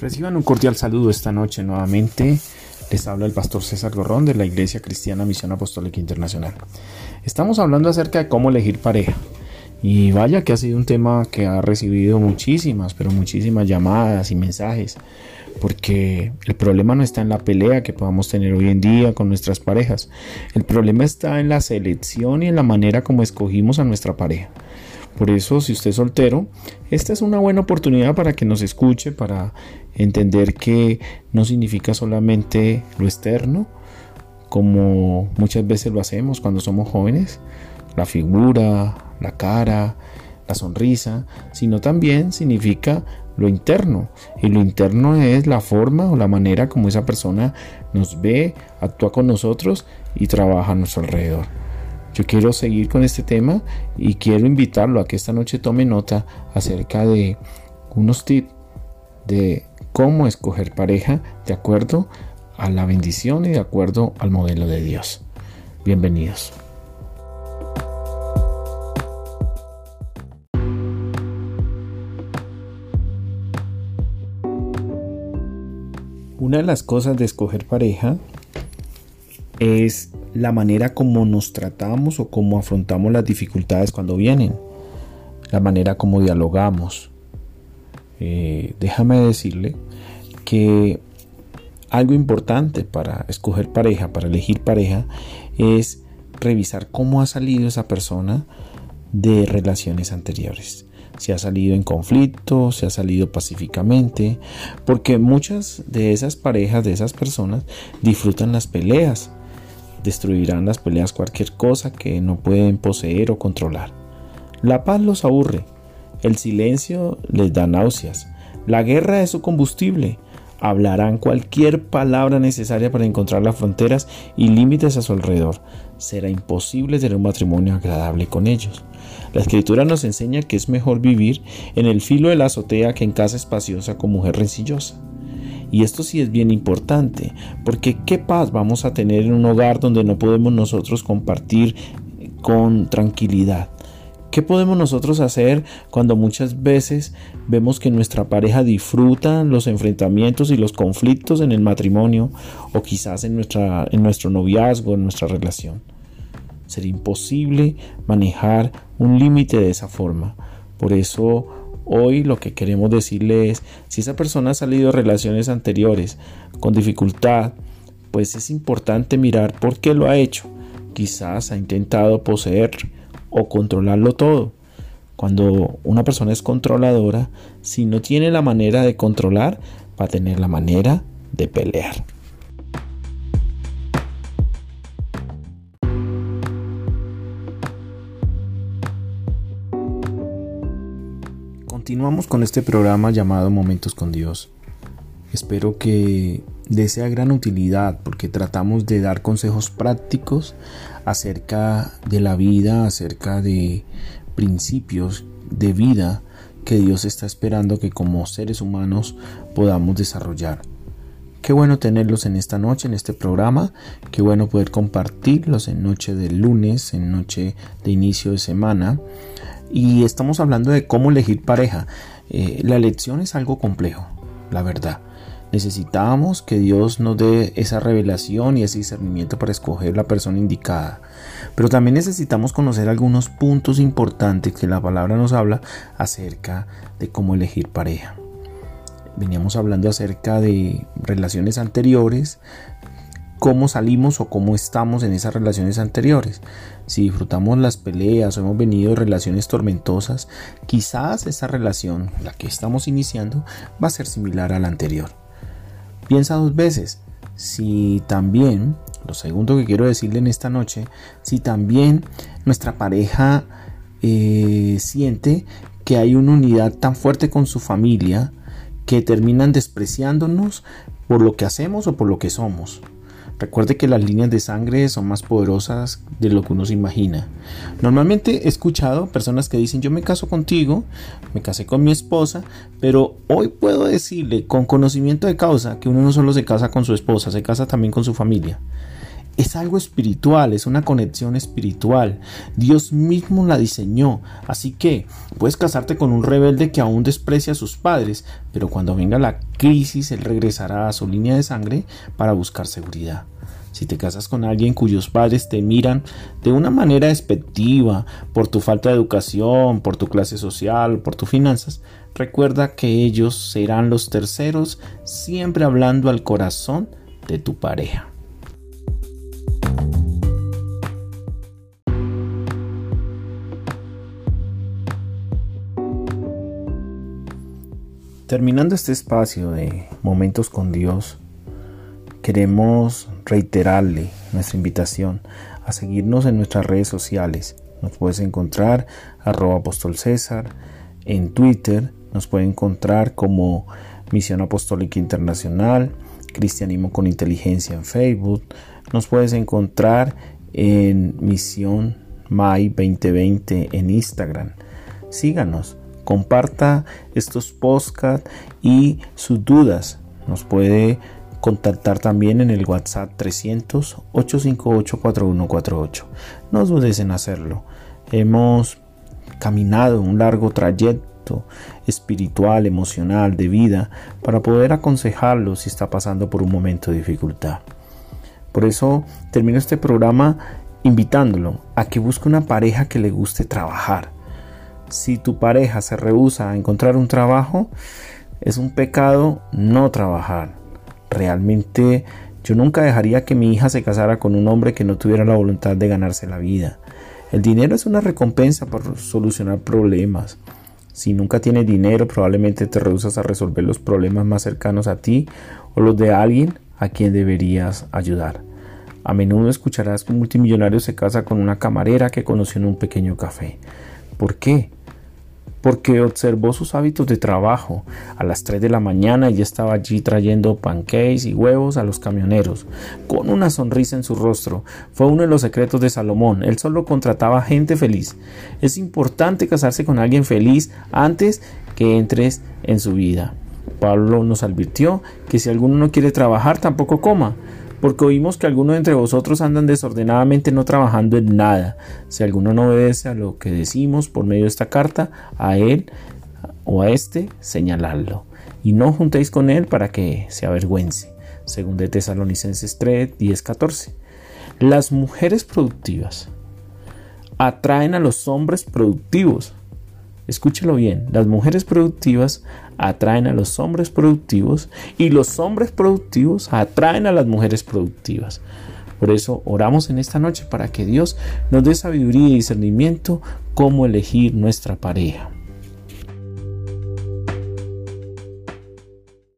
Reciban un cordial saludo esta noche nuevamente. Les habla el pastor César Gorrón de la Iglesia Cristiana Misión Apostólica Internacional. Estamos hablando acerca de cómo elegir pareja. Y vaya que ha sido un tema que ha recibido muchísimas, pero muchísimas llamadas y mensajes. Porque el problema no está en la pelea que podamos tener hoy en día con nuestras parejas. El problema está en la selección y en la manera como escogimos a nuestra pareja. Por eso, si usted es soltero, esta es una buena oportunidad para que nos escuche, para entender que no significa solamente lo externo, como muchas veces lo hacemos cuando somos jóvenes, la figura, la cara, la sonrisa, sino también significa lo interno. Y lo interno es la forma o la manera como esa persona nos ve, actúa con nosotros y trabaja a nuestro alrededor. Yo quiero seguir con este tema y quiero invitarlo a que esta noche tome nota acerca de unos tips de cómo escoger pareja de acuerdo a la bendición y de acuerdo al modelo de Dios. Bienvenidos. Una de las cosas de escoger pareja es la manera como nos tratamos o cómo afrontamos las dificultades cuando vienen, la manera como dialogamos. Eh, déjame decirle que algo importante para escoger pareja, para elegir pareja, es revisar cómo ha salido esa persona de relaciones anteriores. Si ha salido en conflicto, si ha salido pacíficamente, porque muchas de esas parejas, de esas personas, disfrutan las peleas, Destruirán las peleas cualquier cosa que no pueden poseer o controlar. La paz los aburre, el silencio les da náuseas, la guerra es su combustible, hablarán cualquier palabra necesaria para encontrar las fronteras y límites a su alrededor. Será imposible tener un matrimonio agradable con ellos. La escritura nos enseña que es mejor vivir en el filo de la azotea que en casa espaciosa con mujer rencillosa. Y esto sí es bien importante, porque qué paz vamos a tener en un hogar donde no podemos nosotros compartir con tranquilidad. ¿Qué podemos nosotros hacer cuando muchas veces vemos que nuestra pareja disfruta los enfrentamientos y los conflictos en el matrimonio o quizás en, nuestra, en nuestro noviazgo, en nuestra relación? Sería imposible manejar un límite de esa forma. Por eso Hoy lo que queremos decirle es, si esa persona ha salido de relaciones anteriores con dificultad, pues es importante mirar por qué lo ha hecho. Quizás ha intentado poseer o controlarlo todo. Cuando una persona es controladora, si no tiene la manera de controlar, va a tener la manera de pelear. Continuamos con este programa llamado Momentos con Dios. Espero que le sea gran utilidad porque tratamos de dar consejos prácticos acerca de la vida, acerca de principios de vida que Dios está esperando que como seres humanos podamos desarrollar. Qué bueno tenerlos en esta noche, en este programa. Qué bueno poder compartirlos en noche de lunes, en noche de inicio de semana y estamos hablando de cómo elegir pareja. Eh, la elección es algo complejo, la verdad. Necesitamos que Dios nos dé esa revelación y ese discernimiento para escoger la persona indicada. Pero también necesitamos conocer algunos puntos importantes que la palabra nos habla acerca de cómo elegir pareja. Veníamos hablando acerca de relaciones anteriores, cómo salimos o cómo estamos en esas relaciones anteriores. Si disfrutamos las peleas o hemos venido de relaciones tormentosas, quizás esa relación, la que estamos iniciando, va a ser similar a la anterior. Piensa dos veces. Si también, lo segundo que quiero decirle en esta noche, si también nuestra pareja eh, siente que hay una unidad tan fuerte con su familia que terminan despreciándonos por lo que hacemos o por lo que somos. Recuerde que las líneas de sangre son más poderosas de lo que uno se imagina. Normalmente he escuchado personas que dicen yo me caso contigo, me casé con mi esposa, pero hoy puedo decirle con conocimiento de causa que uno no solo se casa con su esposa, se casa también con su familia. Es algo espiritual, es una conexión espiritual. Dios mismo la diseñó. Así que puedes casarte con un rebelde que aún desprecia a sus padres, pero cuando venga la crisis, él regresará a su línea de sangre para buscar seguridad. Si te casas con alguien cuyos padres te miran de una manera despectiva por tu falta de educación, por tu clase social, por tus finanzas, recuerda que ellos serán los terceros siempre hablando al corazón de tu pareja. Terminando este espacio de momentos con Dios, queremos reiterarle nuestra invitación a seguirnos en nuestras redes sociales. Nos puedes encontrar arroba apóstol César en Twitter, nos puede encontrar como Misión Apostólica Internacional, Cristianismo con Inteligencia en Facebook, nos puedes encontrar en Misión May 2020 en Instagram. Síganos, comparta estos podcasts y sus dudas. Nos puede contactar también en el WhatsApp 300 858 4148. No dudes en hacerlo. Hemos caminado un largo trayecto espiritual, emocional, de vida, para poder aconsejarlo si está pasando por un momento de dificultad. Por eso termino este programa invitándolo a que busque una pareja que le guste trabajar si tu pareja se rehúsa a encontrar un trabajo, es un pecado no trabajar. Realmente yo nunca dejaría que mi hija se casara con un hombre que no tuviera la voluntad de ganarse la vida. El dinero es una recompensa por solucionar problemas. Si nunca tienes dinero, probablemente te rehusas a resolver los problemas más cercanos a ti o los de alguien a quien deberías ayudar. A menudo escucharás que un multimillonario se casa con una camarera que conoció en un pequeño café. ¿Por qué? Porque observó sus hábitos de trabajo. A las 3 de la mañana ya estaba allí trayendo pancakes y huevos a los camioneros, con una sonrisa en su rostro. Fue uno de los secretos de Salomón. Él solo contrataba gente feliz. Es importante casarse con alguien feliz antes que entres en su vida. Pablo nos advirtió que si alguno no quiere trabajar, tampoco coma porque oímos que algunos entre vosotros andan desordenadamente no trabajando en nada. Si alguno no obedece a lo que decimos por medio de esta carta, a él o a éste, señaladlo. Y no juntéis con él para que se avergüence. Según de Tesalonicenses 3, 10, 14. Las mujeres productivas atraen a los hombres productivos. Escúchelo bien, las mujeres productivas atraen a los hombres productivos y los hombres productivos atraen a las mujeres productivas. Por eso oramos en esta noche para que Dios nos dé sabiduría y discernimiento cómo elegir nuestra pareja.